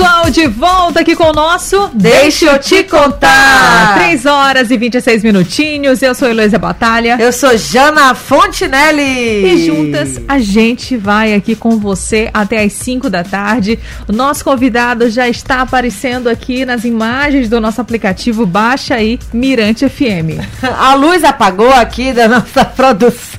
Pessoal, de volta aqui com o nosso Deixa eu te contar. 3 horas e 26 minutinhos. Eu sou Heloísa Batalha. Eu sou Jana Fontinelli. E juntas a gente vai aqui com você até as 5 da tarde. O nosso convidado já está aparecendo aqui nas imagens do nosso aplicativo. Baixa aí, Mirante FM. A luz apagou aqui da nossa produção.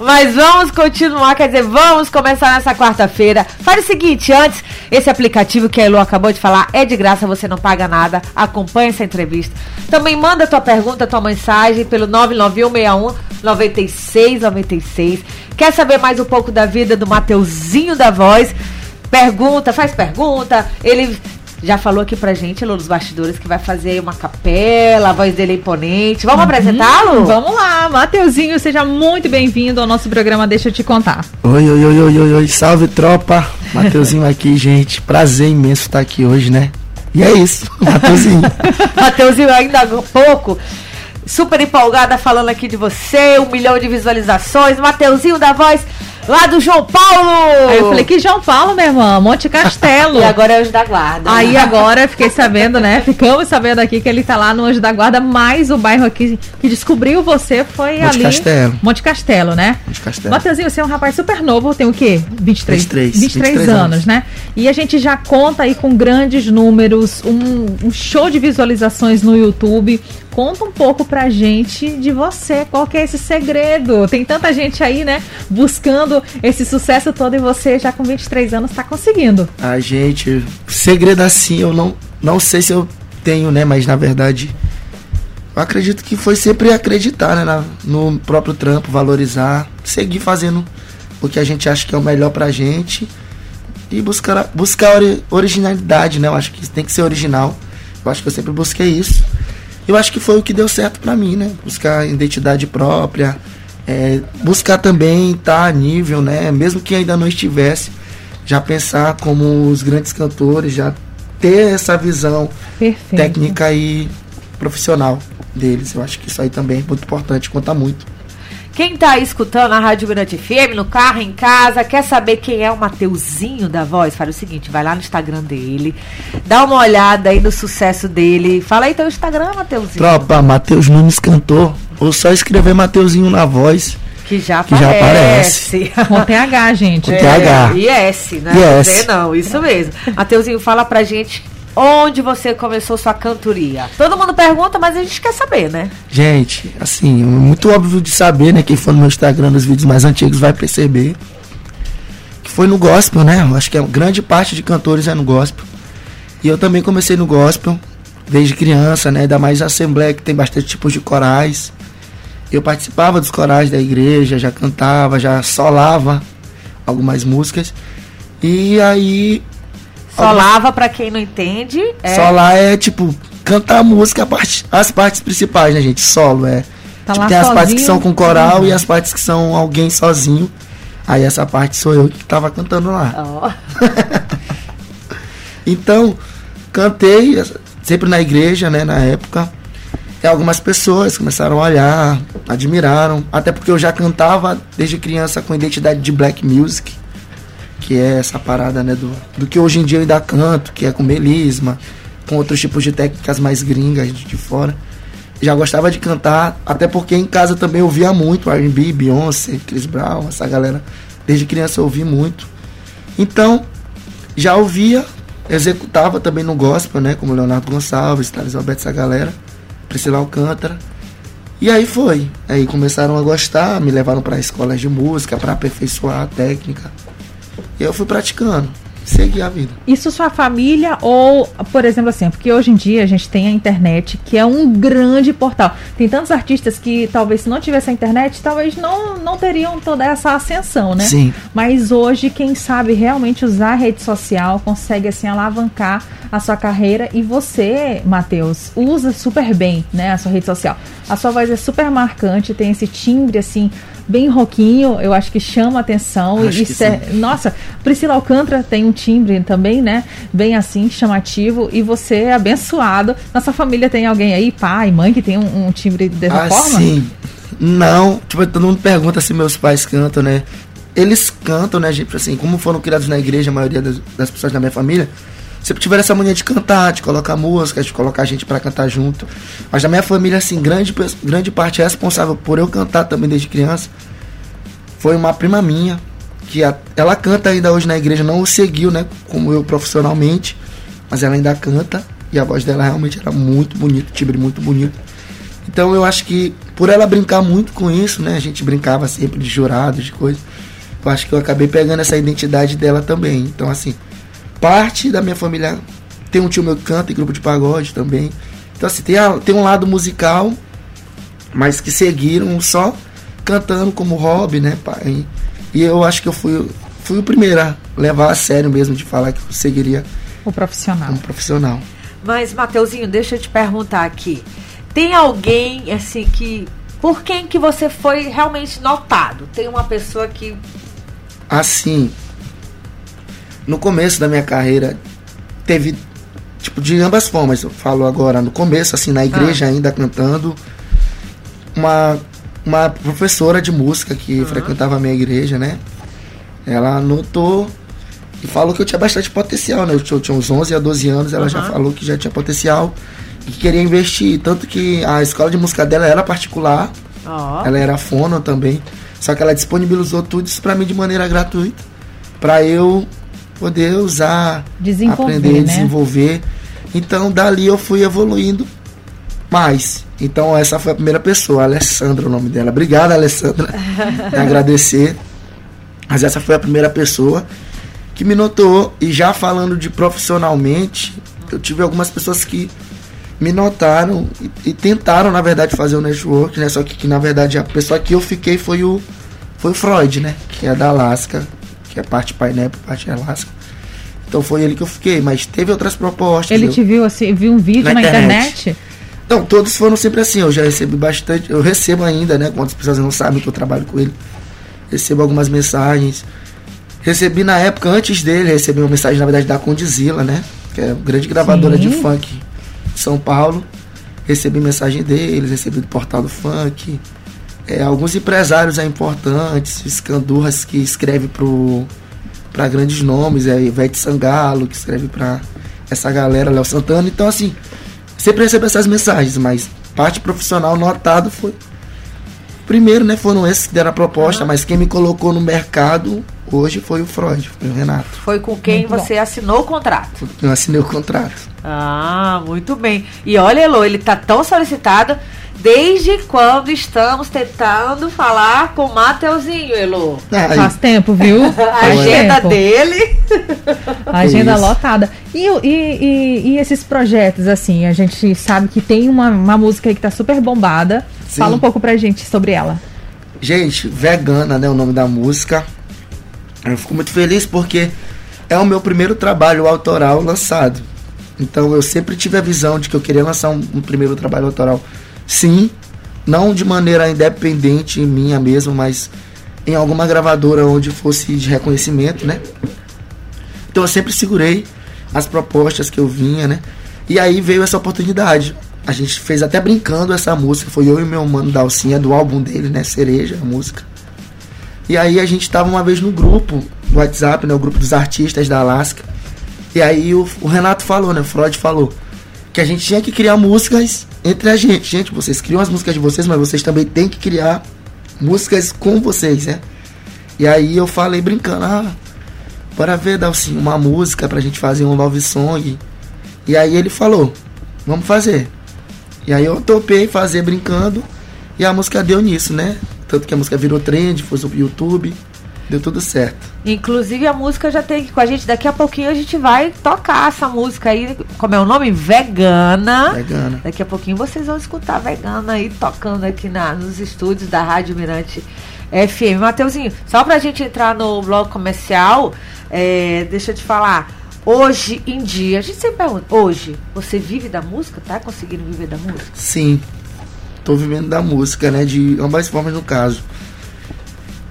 Mas vamos continuar, quer dizer, vamos começar nessa quarta-feira. Faz o seguinte, antes, esse aplicativo que a Elo acabou de falar é de graça, você não paga nada. Acompanhe essa entrevista. Também manda tua pergunta, tua mensagem pelo 99161 9696. Quer saber mais um pouco da vida do Mateuzinho da Voz? Pergunta, faz pergunta. Ele já falou aqui pra gente, Lô, nos bastidores, que vai fazer uma capela, a voz dele é imponente. Vamos uhum. apresentá-lo? Vamos lá, Mateuzinho, seja muito bem-vindo ao nosso programa Deixa eu te contar. Oi, oi, oi, oi, oi, oi, salve tropa. Mateuzinho aqui, gente. Prazer imenso estar aqui hoje, né? E é isso, Mateuzinho. Mateuzinho, ainda há pouco super empolgada falando aqui de você, um milhão de visualizações. Mateuzinho da voz lá do João Paulo. Aí eu falei, que João Paulo, minha irmã? Monte Castelo. e agora é Anjo da Guarda. Aí agora fiquei sabendo, né? Ficamos sabendo aqui que ele tá lá no Anjo da Guarda, mas o bairro aqui que descobriu você foi Monte ali. Castelo. Monte Castelo, né? Monte Castelo. Mateuzinho, você é um rapaz super novo, tem o quê? 23? 23. 23, 23 anos, anos, né? E a gente já conta aí com grandes números, um, um show de visualizações no YouTube. Conta um pouco pra gente de você, qual que é esse segredo? Tem tanta gente aí, né, buscando esse sucesso todo e você já com 23 anos tá conseguindo. A gente, segredo assim, eu não, não sei se eu tenho, né, mas na verdade eu acredito que foi sempre acreditar, né, na, no próprio trampo, valorizar, seguir fazendo o que a gente acha que é o melhor pra gente e buscar, buscar originalidade, né? Eu acho que tem que ser original. Eu acho que eu sempre busquei isso eu acho que foi o que deu certo para mim, né? Buscar identidade própria, é, buscar também estar tá a nível, né? Mesmo que ainda não estivesse, já pensar como os grandes cantores, já ter essa visão Perfeito. técnica e profissional deles. Eu acho que isso aí também é muito importante, conta muito. Quem tá aí escutando a Rádio Mirante FM, no carro, em casa, quer saber quem é o Mateuzinho da voz? Fala o seguinte, vai lá no Instagram dele, dá uma olhada aí no sucesso dele. Fala aí teu Instagram, Mateuzinho. Tropa, Mateus Nunes cantor. Ou só escrever Mateuzinho na voz. Que já que aparece. Já aparece. Com TH, gente. Com TH. E S, né? E S. Não, isso mesmo. Mateuzinho, fala pra gente onde você começou sua cantoria? Todo mundo pergunta, mas a gente quer saber, né? Gente, assim, muito óbvio de saber, né? Quem for no meu Instagram, nos vídeos mais antigos, vai perceber que foi no gospel, né? Eu acho que a grande parte de cantores é no gospel. E eu também comecei no gospel desde criança, né? Ainda mais Assembleia, que tem bastante tipos de corais. Eu participava dos corais da igreja, já cantava, já solava algumas músicas. E aí Solava, para quem não entende. É... Solar é tipo cantar a música, a parte, as partes principais, né, gente? Solo é. Tá tipo, tem as partes que são com coral uhum. e as partes que são alguém sozinho. Aí essa parte sou eu que tava cantando lá. Oh. então, cantei sempre na igreja, né, na época. E algumas pessoas começaram a olhar, admiraram, até porque eu já cantava desde criança com identidade de black music que é essa parada, né, do, do que hoje em dia eu ainda canto, que é com melisma, com outros tipos de técnicas mais gringas de, fora. Já gostava de cantar, até porque em casa também ouvia muito R&B, Beyoncé, Chris Brown, essa galera. Desde criança eu ouvi muito. Então, já ouvia, executava também no gospel, né, como Leonardo Gonçalves, Thales Alberto, essa galera, Priscila Alcântara. E aí foi. Aí começaram a gostar, me levaram para escolas de música para aperfeiçoar a técnica. Eu fui praticando, segui a vida. Isso sua família ou, por exemplo, assim, porque hoje em dia a gente tem a internet, que é um grande portal. Tem tantos artistas que talvez se não tivesse a internet, talvez não, não teriam toda essa ascensão, né? Sim. Mas hoje, quem sabe realmente usar a rede social consegue assim alavancar a sua carreira e você, Matheus, usa super bem, né, a sua rede social. A sua voz é super marcante, tem esse timbre assim bem roquinho, eu acho que chama atenção. Acho e cê- nossa, Priscila Alcântara tem um timbre também, né? Bem assim, chamativo. E você é abençoado. Nossa família tem alguém aí, pai, mãe, que tem um, um timbre dessa Ah, forma? sim. Não, tipo, todo mundo pergunta se meus pais cantam, né? Eles cantam, né, gente? Assim, como foram criados na igreja, a maioria das, das pessoas da minha família, sempre tiveram essa mania de cantar, de colocar música, de colocar gente pra cantar junto. Mas na minha família, assim, grande, grande parte é responsável por eu cantar também desde criança. Foi uma prima minha, que a- ela canta ainda hoje na igreja, não o seguiu, né, como eu profissionalmente, mas ela ainda canta. E a voz dela realmente era muito bonita, timbre muito bonito. Então eu acho que por ela brincar muito com isso, né? A gente brincava sempre de jurados, de coisa. Eu acho que eu acabei pegando essa identidade dela também. Então, assim, parte da minha família tem um tio meu que canta em grupo de pagode também. Então, assim, tem, a- tem um lado musical, mas que seguiram só cantando como hobby, né, pai? E eu acho que eu fui, fui o primeiro a levar a sério mesmo de falar que eu seguiria O profissional. como profissional. Mas, Mateuzinho, deixa eu te perguntar aqui. Tem alguém, assim, que. Por quem que você foi realmente notado? Tem uma pessoa que. assim, no começo da minha carreira, teve, tipo, de ambas formas. Eu falo agora, no começo, assim, na igreja ainda cantando, uma, uma professora de música que frequentava a minha igreja, né? Ela notou e falou que eu tinha bastante potencial, né? Eu tinha, eu tinha uns 11 a 12 anos, ela já Aham. falou que já tinha potencial e que queria investir. Tanto que a escola de música dela era particular, ela era fono também. Só que ela disponibilizou tudo isso pra mim de maneira gratuita. Pra eu poder usar, Desenvolver, aprender, né? desenvolver. Então dali eu fui evoluindo mais. Então essa foi a primeira pessoa, Alessandra, o nome dela. Obrigado, Alessandra. Agradecer. Mas essa foi a primeira pessoa que me notou. E já falando de profissionalmente, eu tive algumas pessoas que me notaram e, e tentaram, na verdade, fazer o network, né? Só que, que, na verdade, a pessoa que eu fiquei foi o, foi o Freud, né? Que é da Alaska, que é parte Pineapple, parte Alaska. Então foi ele que eu fiquei, mas teve outras propostas. Ele eu- te viu assim, viu um vídeo Na na, internet. internet? Não, todos foram sempre assim. Eu já recebi bastante. Eu recebo ainda, né? Quantas pessoas não sabem que eu trabalho com ele. Recebo algumas mensagens. Recebi na época, antes dele, recebi uma mensagem, na verdade, da Condizila, né? Que é uma grande gravadora Sim. de funk de São Paulo. Recebi mensagem deles, recebi do portal do funk. É, alguns empresários é, importantes, escandurras que escreve pro para grandes nomes, é Ivete Sangalo, que escreve pra essa galera, Léo Santana. Então, assim, sempre recebo essas mensagens, mas parte profissional notado foi. Primeiro, né, foram esses que deram a proposta, mas quem me colocou no mercado hoje foi o Freud, foi o Renato. Foi com quem Muito bom. você assinou o contrato. Eu assinei o contrato. Ah, muito bem. E olha, Elo, ele tá tão solicitado desde quando estamos tentando falar com o Mateuzinho, Elo. Ah, Faz tempo, viu? A agenda tempo. dele. A agenda Isso. lotada. E, e, e, e esses projetos, assim, a gente sabe que tem uma, uma música aí que tá super bombada. Sim. Fala um pouco pra gente sobre ela. Gente, Vegana, né, o nome da música. Eu fico muito feliz porque é o meu primeiro trabalho autoral lançado. Então eu sempre tive a visão de que eu queria lançar um, um primeiro trabalho autoral. Sim, não de maneira independente minha mesmo, mas em alguma gravadora onde fosse de reconhecimento, né? Então eu sempre segurei as propostas que eu vinha, né? E aí veio essa oportunidade. A gente fez até brincando essa música, foi eu e meu mano Dalcinha do álbum dele, né? Cereja, a música. E aí a gente tava uma vez no grupo do WhatsApp, né? O grupo dos artistas da Alaska. E aí o, o Renato falou, né? O Freud falou que a gente tinha que criar músicas entre a gente. Gente, vocês criam as músicas de vocês, mas vocês também têm que criar músicas com vocês, né? E aí eu falei brincando, ah, bora ver, Dalcinho, uma música pra gente fazer um love song. E aí ele falou, vamos fazer. E aí eu topei fazer brincando e a música deu nisso, né? Tanto que a música virou trend, foi sobre o YouTube, deu tudo certo. Inclusive a música já tem aqui com a gente. Daqui a pouquinho a gente vai tocar essa música aí. Como é o nome? Vegana. Vegana. Daqui a pouquinho vocês vão escutar a Vegana aí tocando aqui na, nos estúdios da Rádio Mirante FM. Mateuzinho, só pra gente entrar no bloco comercial, é, deixa eu te falar. Hoje em dia, a gente sempre pergunta, hoje, você vive da música? Tá conseguindo viver da música? Sim, tô vivendo da música, né? De ambas formas no caso.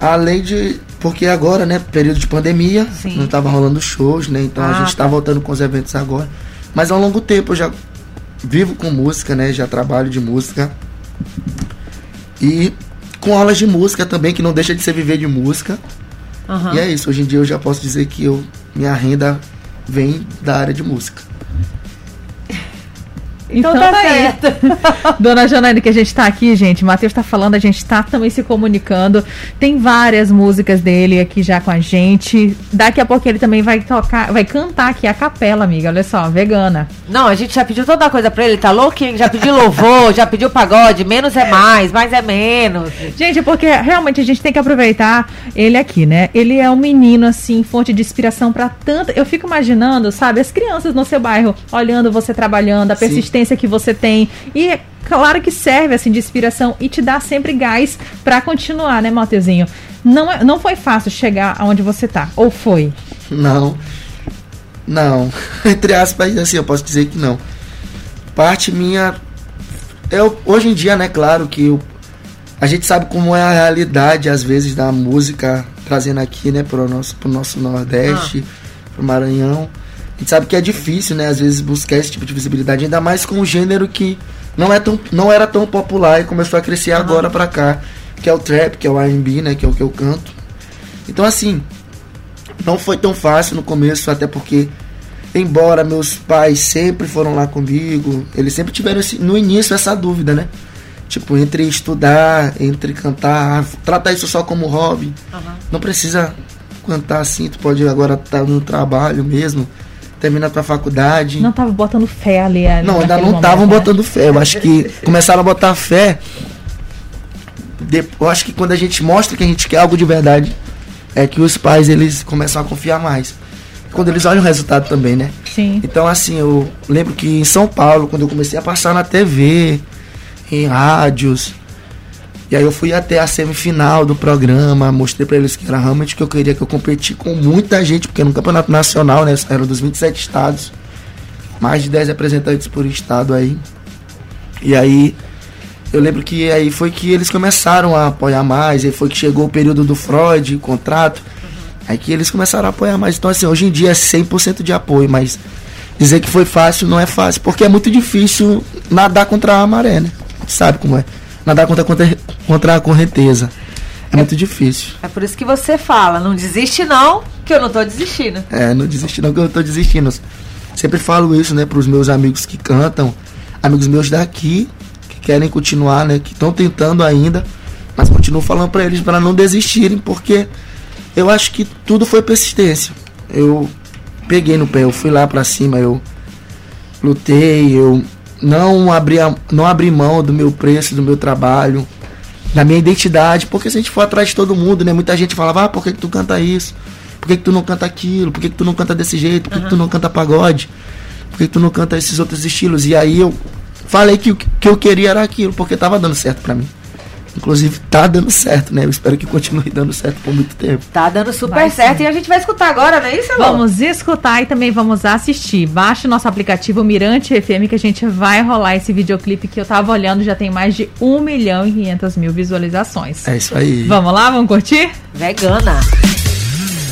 Além de. Porque agora, né, período de pandemia, Sim. não tava rolando shows, né? Então Ah, a gente tá voltando com os eventos agora. Mas ao longo tempo eu já vivo com música, né? Já trabalho de música. E com aulas de música também, que não deixa de ser viver de música. Aham. E é isso, hoje em dia eu já posso dizer que eu, minha renda vem da área de música. Então tá certo. Dona Janaína, que a gente tá aqui, gente, o Matheus tá falando, a gente tá também se comunicando. Tem várias músicas dele aqui já com a gente. Daqui a pouco ele também vai tocar, vai cantar aqui a capela, amiga. Olha só, vegana. Não, a gente já pediu toda a coisa pra ele, tá louquinho? Já pediu louvor, já pediu pagode, menos é mais, mais é menos. Gente, porque realmente a gente tem que aproveitar ele aqui, né? Ele é um menino, assim, fonte de inspiração pra tanta. Eu fico imaginando, sabe, as crianças no seu bairro olhando você trabalhando, a Sim. Persistência que você tem. E é claro que serve, assim, de inspiração e te dá sempre gás pra continuar, né, Mateuzinho? Não, é- não foi fácil chegar aonde você tá, ou foi? Não. Não. Entre aspas, assim, eu posso dizer que não. Parte minha. Eu, hoje em dia, né, claro que eu, a gente sabe como é a realidade, às vezes, da música, trazendo aqui, né, pro nosso, pro nosso Nordeste, pro Maranhão. A gente sabe que é difícil, né, às vezes, buscar esse tipo de visibilidade, ainda mais com um gênero que não, é tão, não era tão popular e começou a crescer agora pra cá, que é o trap, que é o R&B, né, que é o que eu canto. Então, assim, não foi tão fácil no começo, até porque, embora meus pais sempre foram lá comigo, eles sempre tiveram esse- no início essa dúvida, né? Tipo, entre estudar, entre cantar, tratar isso só como hobby. Não precisa cantar assim, tu pode agora estar no trabalho mesmo, termina tua faculdade. Não tava botando fé ali. ali Não, ainda não estavam né? botando fé. Eu acho que começaram a botar fé. de- Eu acho que quando a gente mostra que a gente quer algo de verdade, é que os pais eles começam a confiar mais. Quando eles olham o resultado também, né? Sim. Então, assim, eu lembro que em São Paulo, quando eu comecei a passar na TV, em rádios, e aí eu fui até a semifinal do programa, mostrei pra eles que era realmente que eu queria, que eu competi com muita gente, porque no campeonato nacional, né, era dos 27 estados, mais de 10 representantes por estado aí. E aí, eu lembro que aí foi que eles começaram a apoiar mais, aí foi que chegou o período do Freud, contrato, aí que eles começaram a apoiar mais. Então, assim, hoje em dia é 100% de apoio, mas dizer que foi fácil não é fácil, porque é muito difícil nadar contra a maré, né? Sabe como é. Nadar contra, contra, contra a correnteza. É muito difícil. É por isso que você fala, não desiste não, que eu não tô desistindo. É, não desiste não que eu tô desistindo. Sempre falo isso, né, pros meus amigos que cantam, amigos meus daqui, que querem continuar, né, que estão tentando ainda, mas continuo falando pra eles para não desistirem, porque eu acho que tudo foi persistência. Eu peguei no pé, eu fui lá pra cima, eu lutei, eu não abri, a- não abri mão do meu preço, do meu trabalho, da minha identidade, porque se a gente for atrás de todo mundo, né? Muita gente falava, ah, por que, que tu canta isso? Por que, que tu não canta aquilo? Por que, que tu não canta desse jeito? Por que, que tu não canta pagode? Por que, que tu não canta esses outros estilos? E aí eu falei que o que eu queria era aquilo, porque tava dando certo pra mim. Inclusive, tá dando certo, né? Eu espero que continue dando certo por muito tempo. Tá dando super Vai certo sim. e a gente vai escutar agora, não é isso, Elô? Vamos escutar e também vamos assistir. Baixe o nosso aplicativo Mirante FM que a gente vai rolar esse videoclipe que eu tava olhando, já tem mais de 1 milhão e 500 mil visualizações. É isso aí. Vamos lá, vamos curtir? Vegana.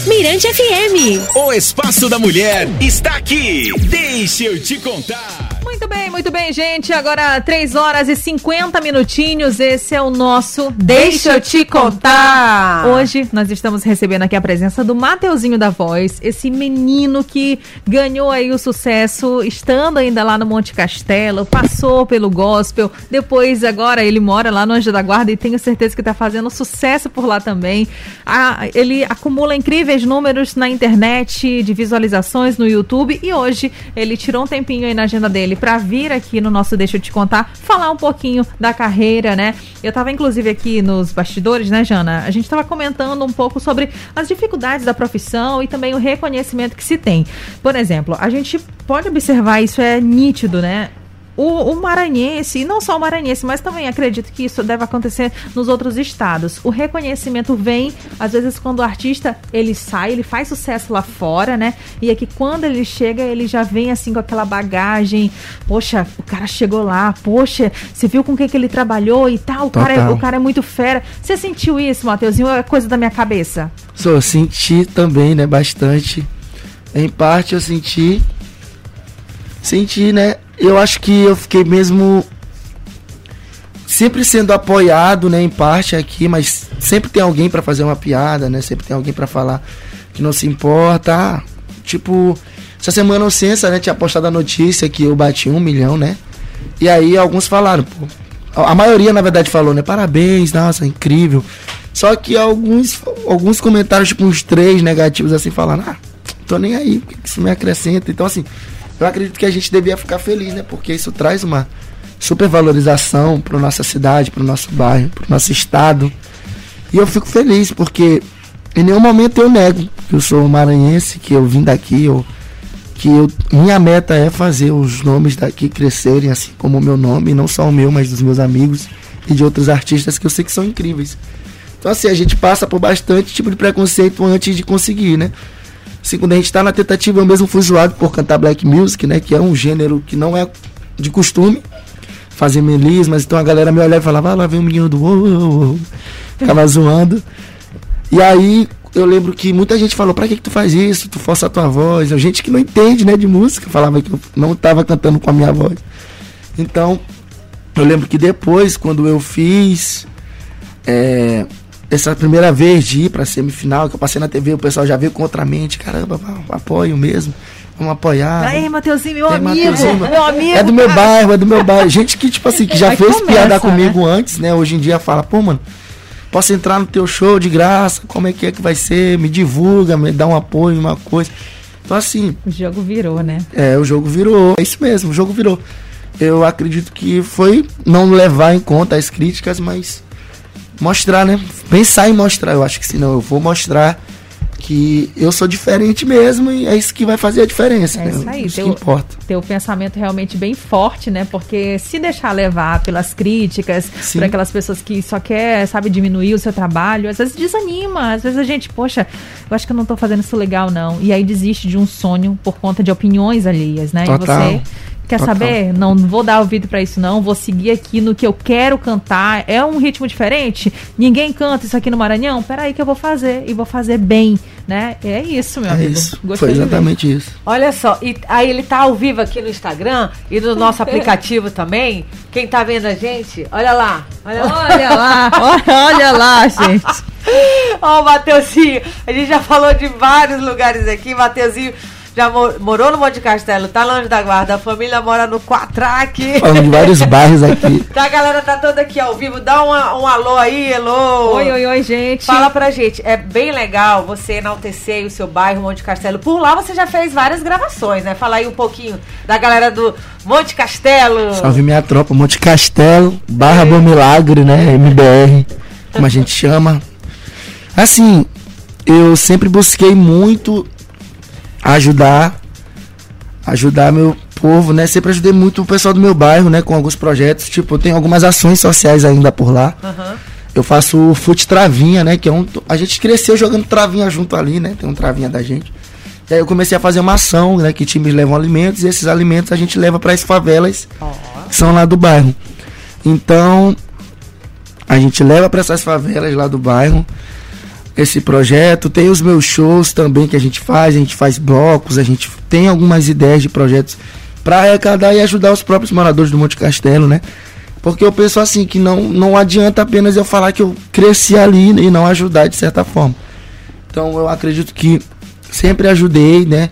Mirante FM. O Espaço da Mulher está aqui. Deixa eu te contar. Muito bem, muito bem, gente. Agora 3 horas e 50 minutinhos. Esse é o nosso Deixa eu te contar. Hoje nós estamos recebendo aqui a presença do Mateuzinho da Voz, esse menino que ganhou aí o sucesso estando ainda lá no Monte Castelo, passou pelo gospel, depois agora ele mora lá no Anjo da Guarda e tenho certeza que está fazendo sucesso por lá também. Ah, ele acumula incríveis números na internet de visualizações no YouTube e hoje ele tirou um tempinho aí na agenda dele para vir aqui no nosso Deixa eu te contar, falar um pouquinho da carreira, né? Eu tava inclusive aqui nos bastidores, né, Jana? A gente tava comentando um pouco sobre as dificuldades da profissão e também o reconhecimento que se tem. Por exemplo, a gente pode observar isso é nítido, né? O, o maranhense, e não só o maranhense, mas também acredito que isso deve acontecer nos outros estados. O reconhecimento vem, às vezes, quando o artista ele sai, ele faz sucesso lá fora, né? E aqui quando ele chega, ele já vem assim com aquela bagagem. Poxa, o cara chegou lá, poxa, você viu com o que, que ele trabalhou e tal? O cara, é, o cara é muito fera. Você sentiu isso, Mateuzinho? Ou é coisa da minha cabeça? Só senti também, né, bastante. Em parte eu senti. Senti, né? Eu acho que eu fiquei mesmo sempre sendo apoiado, né, em parte aqui, mas sempre tem alguém pra fazer uma piada, né? Sempre tem alguém pra falar que não se importa. Ah, tipo, essa semana o Censa, né, tinha postado a notícia que eu bati um milhão, né? E aí alguns falaram, pô. A maioria, na verdade, falou, né? Parabéns, nossa, incrível. Só que alguns, alguns comentários, tipo uns três negativos, assim, falando, ah, tô nem aí, isso me acrescenta. Então, assim, eu acredito que a gente devia ficar feliz, né? Porque isso traz uma supervalorização para nossa cidade, para o nosso bairro, para o nosso estado. E eu fico feliz porque em nenhum momento eu nego que eu sou maranhense, que eu vim daqui, ou que eu, minha meta é fazer os nomes daqui crescerem, assim como o meu nome, não só o meu, mas dos meus amigos e de outros artistas que eu sei que são incríveis. Então, assim, a gente passa por bastante tipo de preconceito antes de conseguir, né? Quando a gente tá na tentativa, eu mesmo fui zoado por cantar black music, né? Que é um gênero que não é de costume fazer melismas. Então a galera me olhava e falava, ah, lá vem o menino do uou, uou. Ficava zoando. E aí eu lembro que muita gente falou, pra que, que tu faz isso? Tu força a tua voz. Gente que não entende, né, de música, falava que eu não tava cantando com a minha voz. Então, eu lembro que depois, quando eu fiz é, essa primeira vez de ir pra semifinal, que eu passei na TV, o pessoal já veio contra a mente, caramba, apoio mesmo, vamos apoiar. Aí, Mateuzinho, meu É, amigo, Mateuzinho, meu amigo. É do meu bairro, é do meu bairro. Gente que, tipo assim, que já Aí fez começa, piada comigo antes, né? Hoje em dia fala, pô, mano, posso entrar no teu show de graça? Como é que é que vai ser? Me divulga, me dá um apoio, uma coisa. Então, assim, O jogo virou, né? é, o jogo virou. É isso mesmo, o jogo virou. Eu acredito que foi não levar em conta as críticas, mas mostrar, né? Pensar em mostrar. Eu acho que senão eu vou mostrar que eu sou diferente mesmo e é isso que vai fazer a diferença. É né? isso aí, Isso teu- que importa. Ter o pensamento realmente bem forte, né? Porque se deixar levar pelas críticas, Sim. por aquelas pessoas que só quer, sabe, diminuir o seu trabalho, às vezes desanima, às vezes a gente, poxa, eu acho que eu não tô fazendo isso legal, não. E aí desiste de um sonho por conta de opiniões alheias, né? Total. E você quer Total. saber? Não, não vou dar ouvido pra isso, não. Vou seguir aqui no que eu quero cantar. É um ritmo diferente? Ninguém canta isso aqui no Maranhão? Peraí que eu vou fazer. E vou fazer bem, né? É isso, meu É amigo. isso. Gostei Foi exatamente isso. Olha só, e aí ele tá ao vivo aqui no Instagram e no nosso aplicativo também. Quem tá vendo a gente, olha lá. Olha lá. Olha lá, olha, olha lá, gente. Ó, o Mateuzinho, a gente já falou de vários lugares aqui. Mateuzinho já mo- morou no Monte Castelo, tá longe da guarda, a família mora no Quatraque. Falando de vários bairros aqui. Tá, a galera tá toda aqui ao vivo. Dá uma- um alô aí, alô. Oi, oi, oi, gente. Fala pra gente, é bem legal você enaltecer o seu bairro, Monte Castelo. Por lá você já fez várias gravações, né? Fala aí um pouquinho da galera do Monte Castelo. Salve minha tropa, Monte Castelo, Barra Bom Milagre, né? MBR, como a gente chama. Assim, eu sempre busquei muito ajudar, ajudar meu povo, né? Sempre ajudei muito o pessoal do meu bairro, né? Com alguns projetos. Tipo, eu tenho algumas ações sociais ainda por lá. Aham. Eu faço o Fute Travinha, né? Que é um. A gente cresceu jogando travinha junto ali, né? Tem um travinha da gente. E aí eu comecei a fazer uma ação, né? Que times levam alimentos e esses alimentos a gente leva para as favelas que são lá do bairro. Então, a gente leva para essas favelas lá do bairro esse projeto. Tem os meus shows também que a gente faz, a gente faz blocos, a gente tem algumas ideias de projetos para arrecadar e ajudar os próprios moradores do Monte Castelo, né? Porque eu penso assim que não, não adianta apenas eu falar que eu cresci ali e não ajudar de certa forma. Então eu acredito que sempre ajudei, né?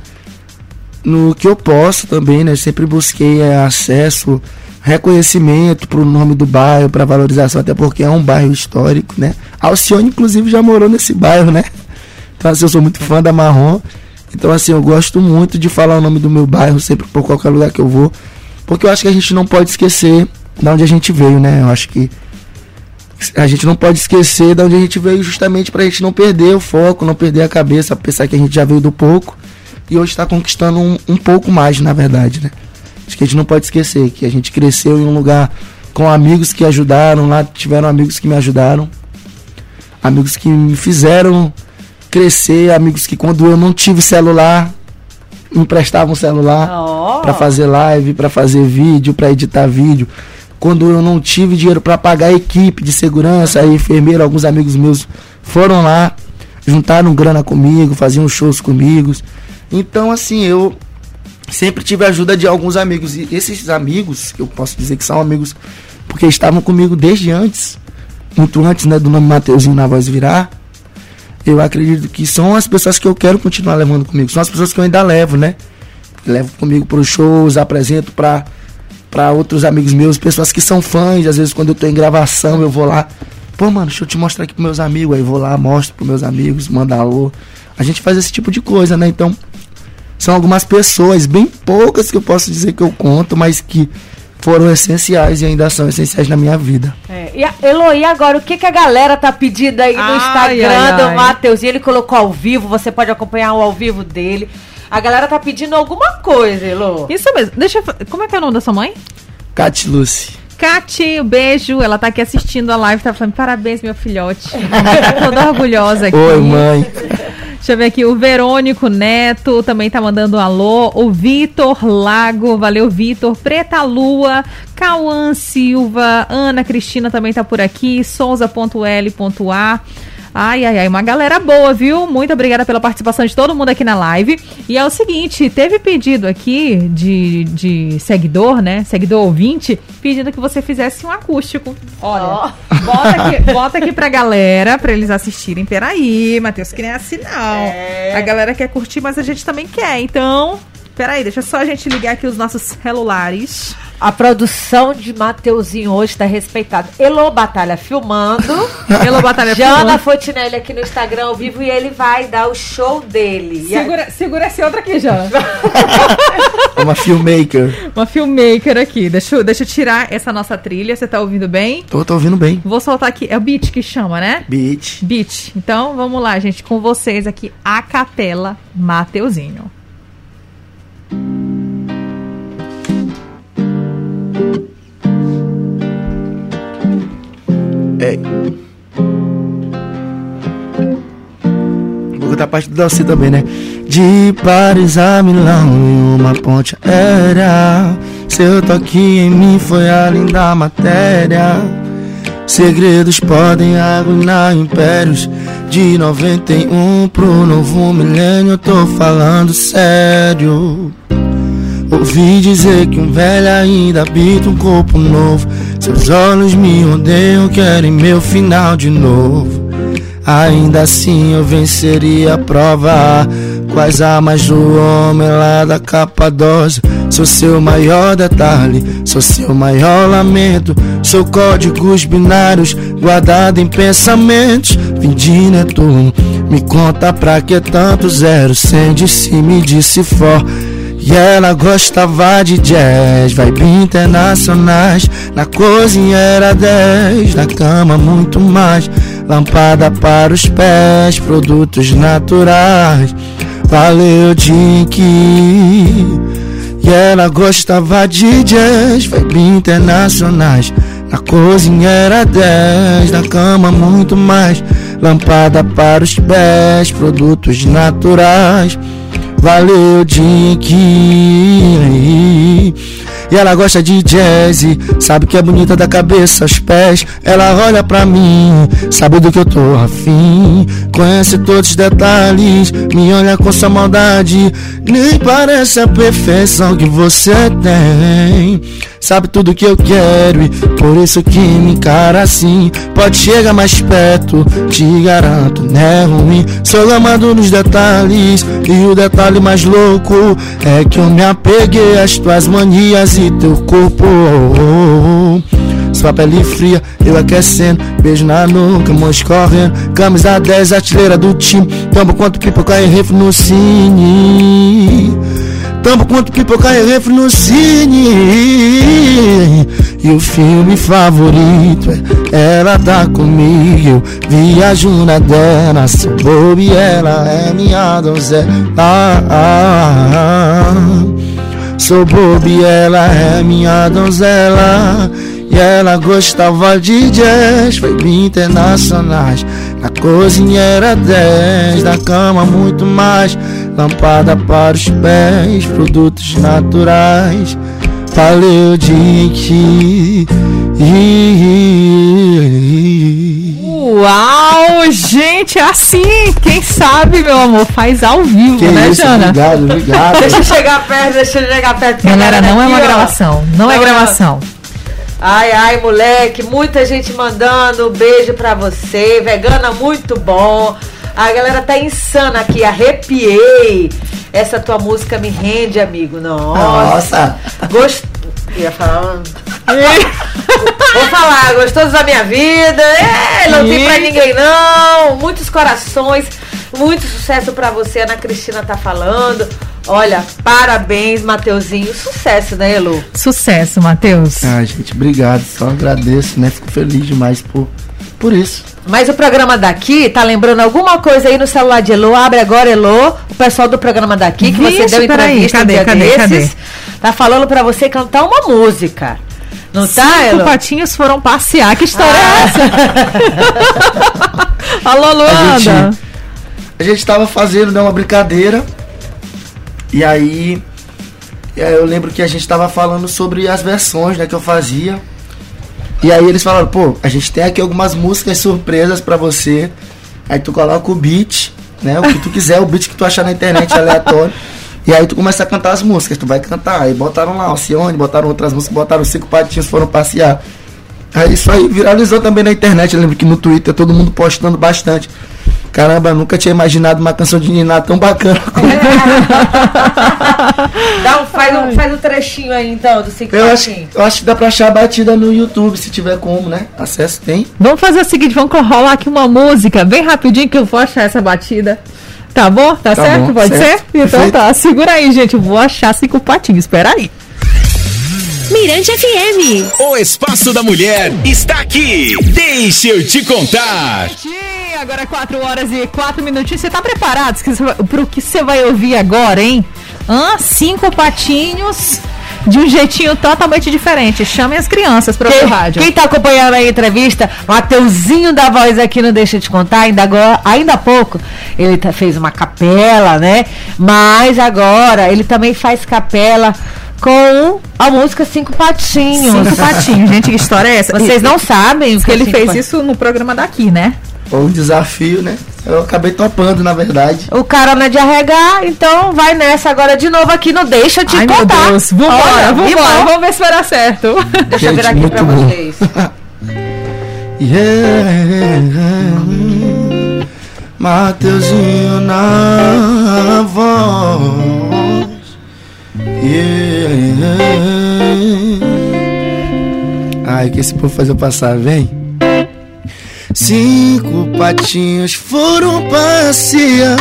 No que eu posso também, né? Sempre busquei é, acesso, reconhecimento pro nome do bairro, para valorização, até porque é um bairro histórico, né? Alcione, inclusive, já morou nesse bairro, né? Então, assim, eu sou muito fã da Marrom. Então, assim, eu gosto muito de falar o nome do meu bairro sempre por qualquer lugar que eu vou. Porque eu acho que a gente não pode esquecer de onde a gente veio, né? Eu acho que a gente não pode esquecer de onde a gente veio justamente pra gente não perder o foco, não perder a cabeça, pensar que a gente já veio do pouco e hoje está conquistando um, um pouco mais, na verdade, né? Acho que a gente não pode esquecer que a gente cresceu em um lugar com amigos que ajudaram, lá tiveram amigos que me ajudaram, amigos que me fizeram crescer, amigos que quando eu não tive celular, me emprestavam um celular Ó. para fazer live, para fazer vídeo, para editar vídeo. Quando eu não tive dinheiro para pagar a equipe de segurança, a enfermeira, alguns amigos meus foram lá, juntaram grana comigo, faziam shows comigo. Então, assim, eu sempre tive a ajuda de alguns amigos. E esses amigos, eu posso dizer que são amigos, porque estavam comigo desde antes, muito antes né, do nome Mateuzinho na voz virar. Eu acredito que são as pessoas que eu quero continuar levando comigo. São as pessoas que eu ainda levo, né? Levo comigo para os shows, apresento para para outros amigos meus, pessoas que são fãs. Às vezes, quando eu tô em gravação, eu vou lá. Pô, mano, deixa eu te mostrar aqui pros meus amigos. Aí vou lá, mostro pros meus amigos, mando alô. A gente faz esse tipo de coisa, né? Então, são algumas pessoas, bem poucas que eu posso dizer que eu conto, mas que foram essenciais e ainda são essenciais na minha vida. É, e a, Elo, e agora, o que, que a galera tá pedindo aí no Ai, Instagram ai, do? E ele colocou ao vivo, você pode acompanhar o ao vivo dele. A galera tá pedindo alguma coisa, Elo. Isso mesmo. Deixa eu... Como é que é o nome da sua mãe? Cat Lucy. Cati, um beijo. Ela tá aqui assistindo a live, tá falando parabéns, meu filhote. Toda orgulhosa aqui. Oi, mãe. Deixa eu ver aqui, o Verônico Neto também tá mandando um alô. O Vitor Lago, valeu, Vitor. Preta Lua, Cauã Silva, Ana Cristina também tá por aqui. Souza.l.a. Ai, ai, ai, uma galera boa, viu? Muito obrigada pela participação de todo mundo aqui na live. E é o seguinte, teve pedido aqui de, de seguidor, né? Seguidor ouvinte, pedindo que você fizesse um acústico. Olha, bota, aqui, bota aqui pra galera, pra eles assistirem. Peraí, Matheus, que nem é assim não. A galera quer curtir, mas a gente também quer. Então, peraí, deixa só a gente ligar aqui os nossos celulares. A produção de Mateuzinho hoje tá respeitada. Elo Batalha filmando. Pelo Batalha Jana Fulana. Fontinelli aqui no Instagram ao vivo e ele vai dar o show dele. E a- Segura, segura esse outro aqui, Jana. É uma filmmaker. Uma filmmaker aqui. Deixa, eu- deixa eu tirar essa nossa trilha. Você tá ouvindo bem? Tô, tô ouvindo bem. Vou soltar aqui. É o beat que chama, né? Beat. Beat. Então vamos lá, gente, com vocês aqui, a capela Mateuzinho. Ei. Vou cantar a parte do Dalci também, né? De Paris a Milão em uma ponte aérea. Seu toque em mim foi além da matéria. Segredos podem arruinar impérios. De 91 pro novo milênio, eu tô falando sério. Ouvi dizer que um velho ainda habita um corpo novo. Seus olhos me rodeiam, querem meu final de novo. Ainda assim eu venceria a prova. As armas do homem lá da Capadócia. Sou seu maior detalhe, sou seu maior lamento. Sou códigos binários guardado em pensamentos. Vim de Netuno, me conta pra que tanto zero. Sem de si me disse for. E ela gostava de jazz, vibe internacionais. Na cozinha era 10, na cama muito mais. Lâmpada para os pés, produtos naturais. Valeu, Dink. E ela gostava de jazz, vibe internacionais. Na cozinha era 10, na cama muito mais. Lâmpada para os pés, produtos naturais. Valeu, Dink. E ela gosta de jazz, sabe que é bonita da cabeça aos pés. Ela olha pra mim, sabe do que eu tô afim. Conhece todos os detalhes, me olha com sua maldade. Nem parece a perfeição que você tem. Sabe tudo que eu quero e por isso que me encara assim. Pode chegar mais perto, te garanto, não é ruim. Sou amado nos detalhes e o detalhe mais louco é que eu me apeguei às tuas manias e teu corpo. Sua pele fria, eu aquecendo, beijo na nuca, mão escorrendo. Camisa 10, artilheira do time. Tambo quanto pipoca e refro no cine. Tambo quanto pipoca e refro no cine. E o filme favorito é Ela tá comigo. Eu viajo na dela. Se bobe, ela é minha donzela. Ah, ah, ah. Sou bobo e ela é minha donzela. E ela gostava de jazz, foi internacionais. Na cozinha era 10, na cama muito mais. Lâmpada para os pés, produtos naturais. Valeu de que. Uau, gente, é assim, quem sabe, meu amor, faz ao vivo, Que né, isso, Jana? obrigado, obrigado. Deixa eu chegar perto, deixa eu chegar perto. que a Galera, não é aqui, uma ó. gravação, não é Não é- gravação. Ai, ai, moleque, muita gente mandando um beijo pra você. Vegana, muito bom. A galera tá insana aqui, arrepiei. Essa tua música me rende, amigo. Nossa. Nossa, Gost... Ia falar. Vou falar, gostoso da minha vida. É, não tem pra ninguém, não. Muitos corações. Muito sucesso pra você, Ana Cristina tá falando. Olha, parabéns, Mateuzinho. Sucesso, né, Elo? Sucesso, Matheus. ah, gente, obrigado. Só agradeço, né? Fico feliz demais por, por isso. Mas o programa daqui, tá lembrando alguma coisa aí no celular de Elo? Abre agora, Elo. O pessoal do programa daqui, que você Vixe, deu peraí, entrevista cadê, um dia cadê, desses, tá falando pra você cantar uma música. Não tá, Cinco Elo? patinhos foram passear. Que história Ah. é essa? Alô, A Luanda. gente, a gente tava fazendo né, uma brincadeira. E aí, eu lembro que a gente tava falando sobre as versões né, que eu fazia. E aí eles falaram, pô, a gente tem aqui algumas músicas surpresas pra você. Aí tu coloca o beat, né? O que tu quiser, o beat que tu achar na internet aleatório. E aí tu começa a cantar as músicas, tu vai cantar. Aí botaram lá Alcione, botaram outras músicas, botaram cinco patinhos, foram passear. Aí isso aí viralizou também na internet. Eu lembro que no Twitter todo mundo postando bastante. Caramba, nunca tinha imaginado uma canção de Niná tão bacana. como- Dá um, faz, um, faz um trechinho aí, então, do cinco Eu acho, eu acho que dá pra achar a batida no YouTube, se tiver como, né? Acesso tem. Vamos fazer o seguinte, vamos rolar aqui uma música bem rapidinho que eu vou achar essa batida. Tá bom? Tá, Tá certo? bom, Pode certo. ser? Então Perfeito. tá, segura aí, gente. Eu vou achar cinco patinhos. Espera aí. Mirante FM. O Espaço da Mulher está aqui. Deixa eu te contar. Agora é 4 horas e 4 minutinhos. Você tá preparado pro que você vai ouvir agora, hein? Hã? Cinco patinhos de um jeitinho totalmente diferente. Chamem as crianças para o rádio. quem tá acompanhando a entrevista, Mateuzinho da voz aqui não deixa de contar, ainda, agora, ainda há pouco ele tá- fez uma capela, né? Mas agora ele também faz capela com a música Cinco Patinhos. Cinco patinhos. Gente, que história é essa? Vocês não sabem o Porque ele fez Patinhos. isso no programa daqui, né? Foi um desafio, né? Eu acabei topando, na verdade. O cara não é de arregar, então vai nessa agora de novo aqui no Deixa eu te Ai, contar. meu Deus. Vambora, Olha, vambora. vambora. Vamos ver se vai dar certo. Deixa eu Gente, virar aqui pra bom. vocês. Yeah. Mateuzinho na voz. Yeah. Ai, que esse povo faz eu passar, vem. Cinco patinhos foram passear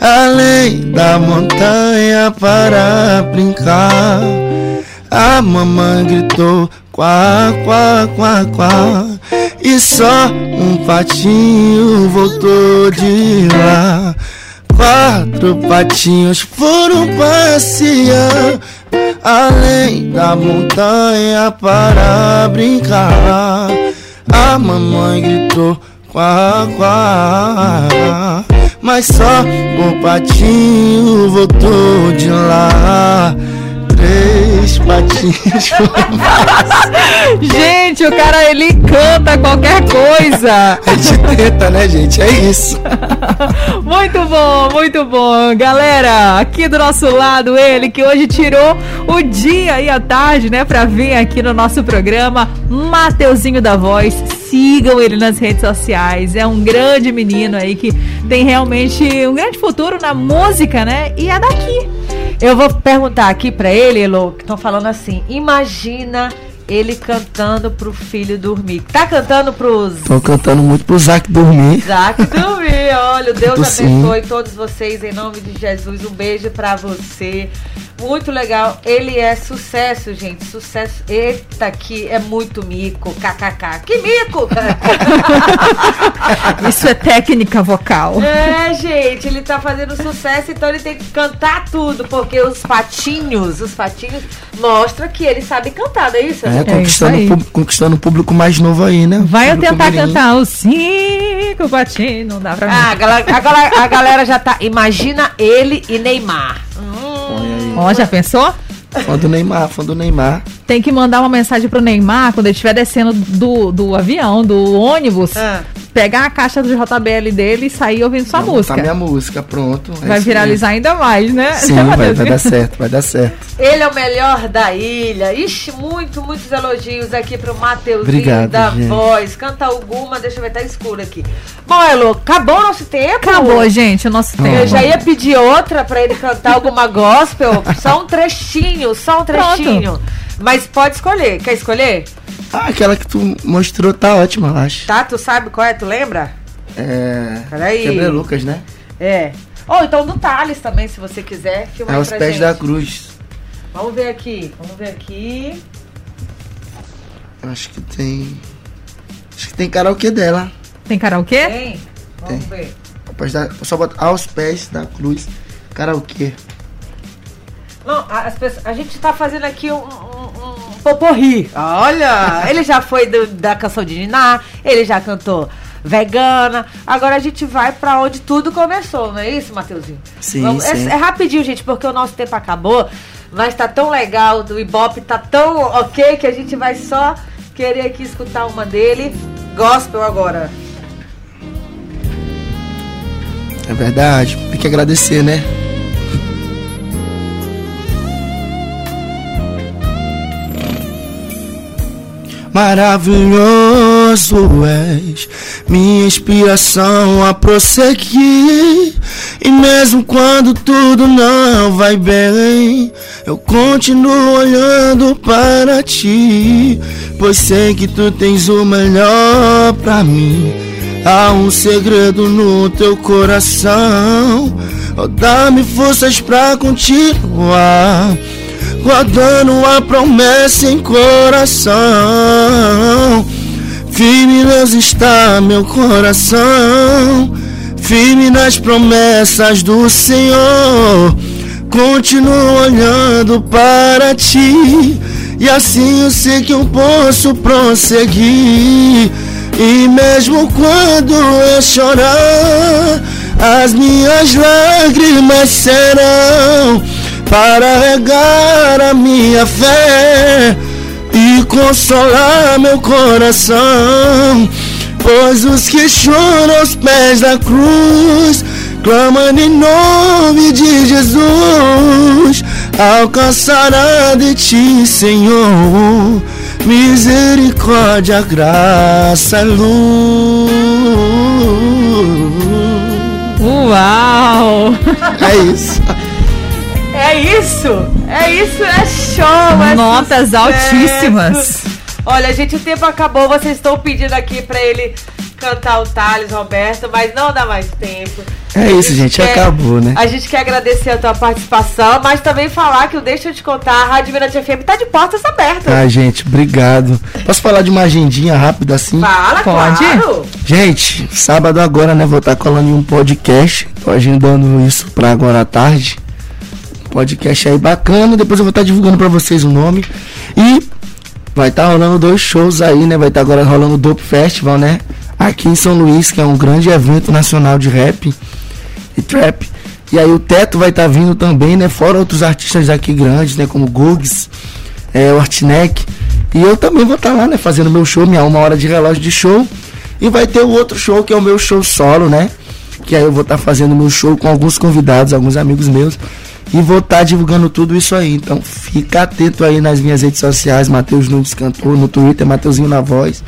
além da montanha para brincar. A mamãe gritou quá, quá, quá, quá. E só um patinho voltou de lá. Quatro patinhos foram passear além da montanha para brincar. A mamãe gritou quá, quá. Mas só o patinho voltou de lá. Três foram Gente, o cara ele canta qualquer coisa. A gente tenta, né, gente? É isso. Muito bom, muito bom. Galera, aqui do nosso lado, ele que hoje tirou o dia e a tarde, né, pra vir aqui no nosso programa, Mateuzinho da Voz. Sigam ele nas redes sociais. É um grande menino aí que tem realmente um grande futuro na música, né? E é daqui. Eu vou perguntar aqui pra ele, Elo, que estão falando assim: imagina ele cantando pro filho dormir. Tá cantando pros Tô cantando muito pro Zac dormir. Isaac dormir. Olha, Deus abençoe todos vocês em nome de Jesus. Um beijo pra você. Muito legal. Ele é sucesso, gente. Sucesso. Eita, aqui é muito mico. KKK. Que mico! Isso é técnica vocal. É, gente, ele tá fazendo sucesso, então ele tem que cantar tudo, porque os patinhos, os patinhos mostram que ele sabe cantar, não é isso? É, gente? conquistando, isso aí. o público- conquistando o público mais novo aí, né? Vai eu tentar mirim. cantar o cinco patinhos, não dá pra Ah, a mim. galera, a galera- a galera já tá. Imagina ele e Neymar. Hum. Ó, já pensou? Fã do Neymar, fã do Neymar. Tem que mandar uma mensagem pro Neymar quando ele estiver descendo do, do avião, do ônibus, Ah. Pegar a caixa do JBL dele e sair ouvindo sua Vou música. botar minha música, pronto. É Vai viralizar ainda mais, né? Sim, vai, vai dar certo, vai dar certo. Ele é o melhor da ilha. Ixi, muito, muitos elogios aqui pro Mateuzinho Obrigado, da gente. voz. Canta alguma, deixa eu ver, tá escuro aqui. Bom, Elo, acabou o nosso tempo? Acabou, gente, o nosso tempo. Eu já ia pedir outra pra ele cantar alguma gospel. Só um trechinho, só um trechinho. Mas pode escolher. Quer escolher? Ah, aquela que tu mostrou tá ótima, eu acho. Tá? Tu sabe qual é? Tu lembra? É. Peraí. Quebra Lucas, né? É. Ou então do Thales também, se você quiser. Filma É aí os pra pés gente. da cruz. Vamos ver aqui. Vamos ver aqui. Acho que tem. Acho que tem karaokê dela. Tem karaokê? Tem? Vamos ver. Pés da- Só bota aos pés da cruz. Karaokê. Não, a- as pessoas, a gente tá fazendo aqui um poporri. Olha, ele já foi do- da canção de Niná, ele já cantou vegana. Agora a gente vai pra onde tudo começou, não é isso, Mateuzinho? Sim, Vamos- é- sim. É, rapidinho, gente, porque o nosso tempo acabou, mas tá tão legal, o Ibope tá tão ok que a gente vai só querer aqui escutar uma dele. Gospel agora. É verdade. Tem que agradecer, né? Maravilhoso és, minha inspiração a prosseguir. E mesmo quando tudo não vai bem, eu continuo olhando para ti, pois sei que tu tens o melhor pra mim. Há um segredo no teu coração. Oh, Dá-me forças pra continuar. Guardando a promessa em coração. Firme Deus está meu coração. Firme nas promessas do Senhor. Continuo olhando para ti. E assim eu sei que eu posso prosseguir. E mesmo quando eu chorar, as minhas lágrimas serão para regar a minha fé e consolar meu coração. Pois os que choram aos pés da cruz, clamando em nome de Jesus, alcançará de ti, Senhor, misericórdia, graça, luz. Uau! É isso. É isso! É isso, é show! É Notas sucesso. altíssimas. Olha, gente, o tempo acabou. Vocês estão pedindo aqui pra ele cantar o Thales, Roberto, mas não dá mais tempo. É isso, gente, acabou, né? A gente quer agradecer a tua participação, mas também falar que o Deixa eu te contar, a Rádio Mirante FM tá de portas abertas. Ah, gente, obrigado. Posso falar de uma agendinha rápida assim? Fala, Pode? claro! Gente, sábado agora, né? Vou estar colando em um podcast. Tô agendando isso pra agora à tarde. Podcast aí bacana. Depois eu vou estar divulgando pra vocês o nome. E vai estar rolando dois shows aí, né? Vai estar agora rolando o Dope Festival, né? Aqui em São Luís, que é um grande evento nacional de rap e trap. E aí o Teto vai estar vindo também, né? Fora outros artistas daqui grandes, né? Como Gugs, é, o Artneck. E eu também vou estar lá, né? Fazendo meu show, minha uma hora de relógio de show. E vai ter o outro show, que é o meu show solo, né? Que aí eu vou estar fazendo meu show com alguns convidados, alguns amigos meus. E vou estar divulgando tudo isso aí. Então fica atento aí nas minhas redes sociais, Matheus Nunes Cantor, no Twitter, Mateuzinho na Voz.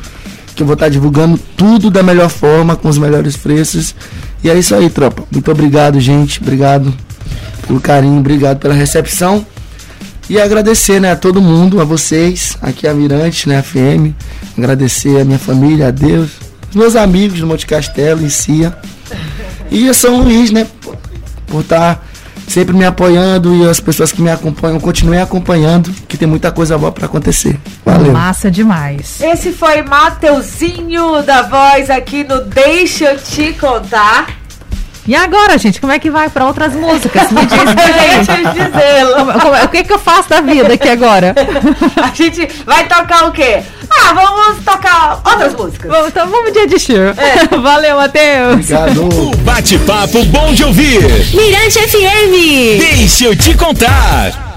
Que eu vou estar divulgando tudo da melhor forma, com os melhores preços. E é isso aí, tropa. Muito obrigado, gente. Obrigado pelo carinho, obrigado pela recepção. E agradecer, né, a todo mundo, a vocês, aqui a Mirante, né, a FM. Agradecer a minha família, a Deus, os meus amigos do Monte Castelo, em Cia. E a São Luís, né, por estar sempre me apoiando e as pessoas que me acompanham continuem acompanhando, que tem muita coisa boa para acontecer. Valeu. Massa demais. Esse foi Mateuzinho da Voz aqui no Deixa eu te contar. E agora, gente, como é que vai para outras músicas? Me diz como- o que, que eu faço da vida aqui agora? A gente vai tocar o quê? Ah, vamos tocar outras músicas. Bom, então vamos dia de show. Valeu, Matheus. Obrigado. O bate-papo bom de ouvir. Mirante FM. Deixa eu te contar.